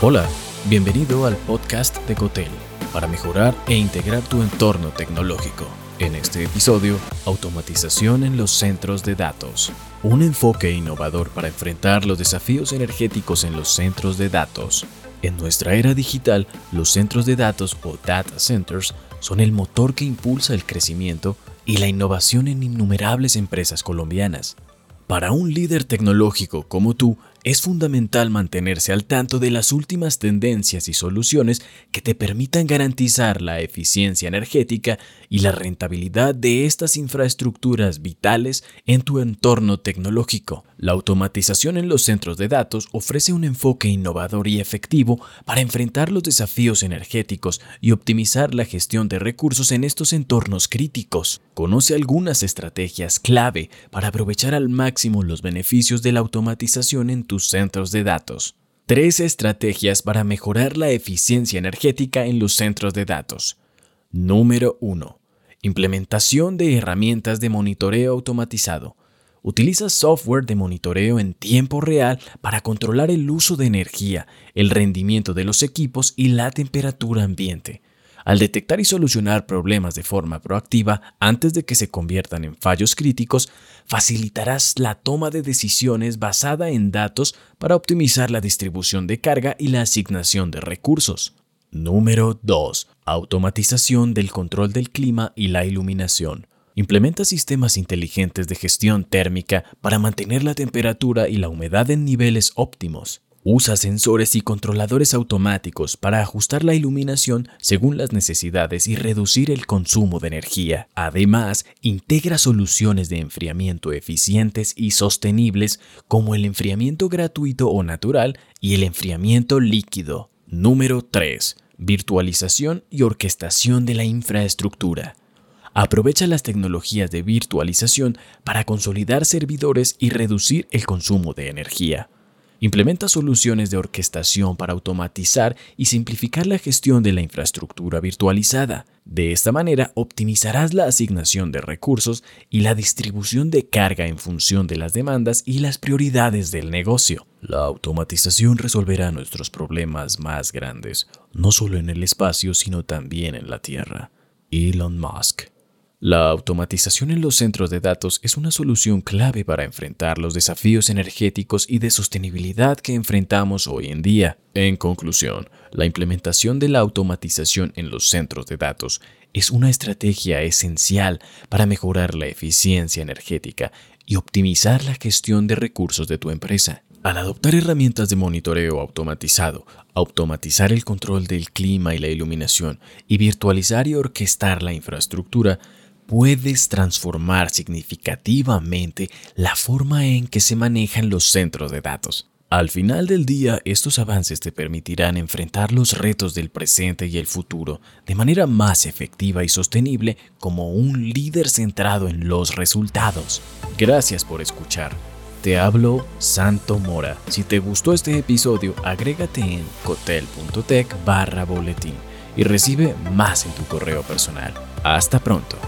Hola, bienvenido al podcast de Cotel para mejorar e integrar tu entorno tecnológico. En este episodio, automatización en los centros de datos. Un enfoque innovador para enfrentar los desafíos energéticos en los centros de datos. En nuestra era digital, los centros de datos o data centers son el motor que impulsa el crecimiento y la innovación en innumerables empresas colombianas. Para un líder tecnológico como tú, es fundamental mantenerse al tanto de las últimas tendencias y soluciones que te permitan garantizar la eficiencia energética y la rentabilidad de estas infraestructuras vitales en tu entorno tecnológico. La automatización en los centros de datos ofrece un enfoque innovador y efectivo para enfrentar los desafíos energéticos y optimizar la gestión de recursos en estos entornos críticos. Conoce algunas estrategias clave para aprovechar al máximo los beneficios de la automatización en centros de datos. Tres estrategias para mejorar la eficiencia energética en los centros de datos. Número 1. Implementación de herramientas de monitoreo automatizado. Utiliza software de monitoreo en tiempo real para controlar el uso de energía, el rendimiento de los equipos y la temperatura ambiente. Al detectar y solucionar problemas de forma proactiva antes de que se conviertan en fallos críticos, facilitarás la toma de decisiones basada en datos para optimizar la distribución de carga y la asignación de recursos. Número 2. Automatización del control del clima y la iluminación. Implementa sistemas inteligentes de gestión térmica para mantener la temperatura y la humedad en niveles óptimos. Usa sensores y controladores automáticos para ajustar la iluminación según las necesidades y reducir el consumo de energía. Además, integra soluciones de enfriamiento eficientes y sostenibles como el enfriamiento gratuito o natural y el enfriamiento líquido. Número 3. Virtualización y orquestación de la infraestructura. Aprovecha las tecnologías de virtualización para consolidar servidores y reducir el consumo de energía. Implementa soluciones de orquestación para automatizar y simplificar la gestión de la infraestructura virtualizada. De esta manera optimizarás la asignación de recursos y la distribución de carga en función de las demandas y las prioridades del negocio. La automatización resolverá nuestros problemas más grandes, no solo en el espacio, sino también en la Tierra. Elon Musk la automatización en los centros de datos es una solución clave para enfrentar los desafíos energéticos y de sostenibilidad que enfrentamos hoy en día. En conclusión, la implementación de la automatización en los centros de datos es una estrategia esencial para mejorar la eficiencia energética y optimizar la gestión de recursos de tu empresa. Al adoptar herramientas de monitoreo automatizado, automatizar el control del clima y la iluminación y virtualizar y orquestar la infraestructura, puedes transformar significativamente la forma en que se manejan los centros de datos. Al final del día, estos avances te permitirán enfrentar los retos del presente y el futuro de manera más efectiva y sostenible como un líder centrado en los resultados. Gracias por escuchar. Te hablo Santo Mora. Si te gustó este episodio, agrégate en cotel.tech barra boletín y recibe más en tu correo personal. Hasta pronto.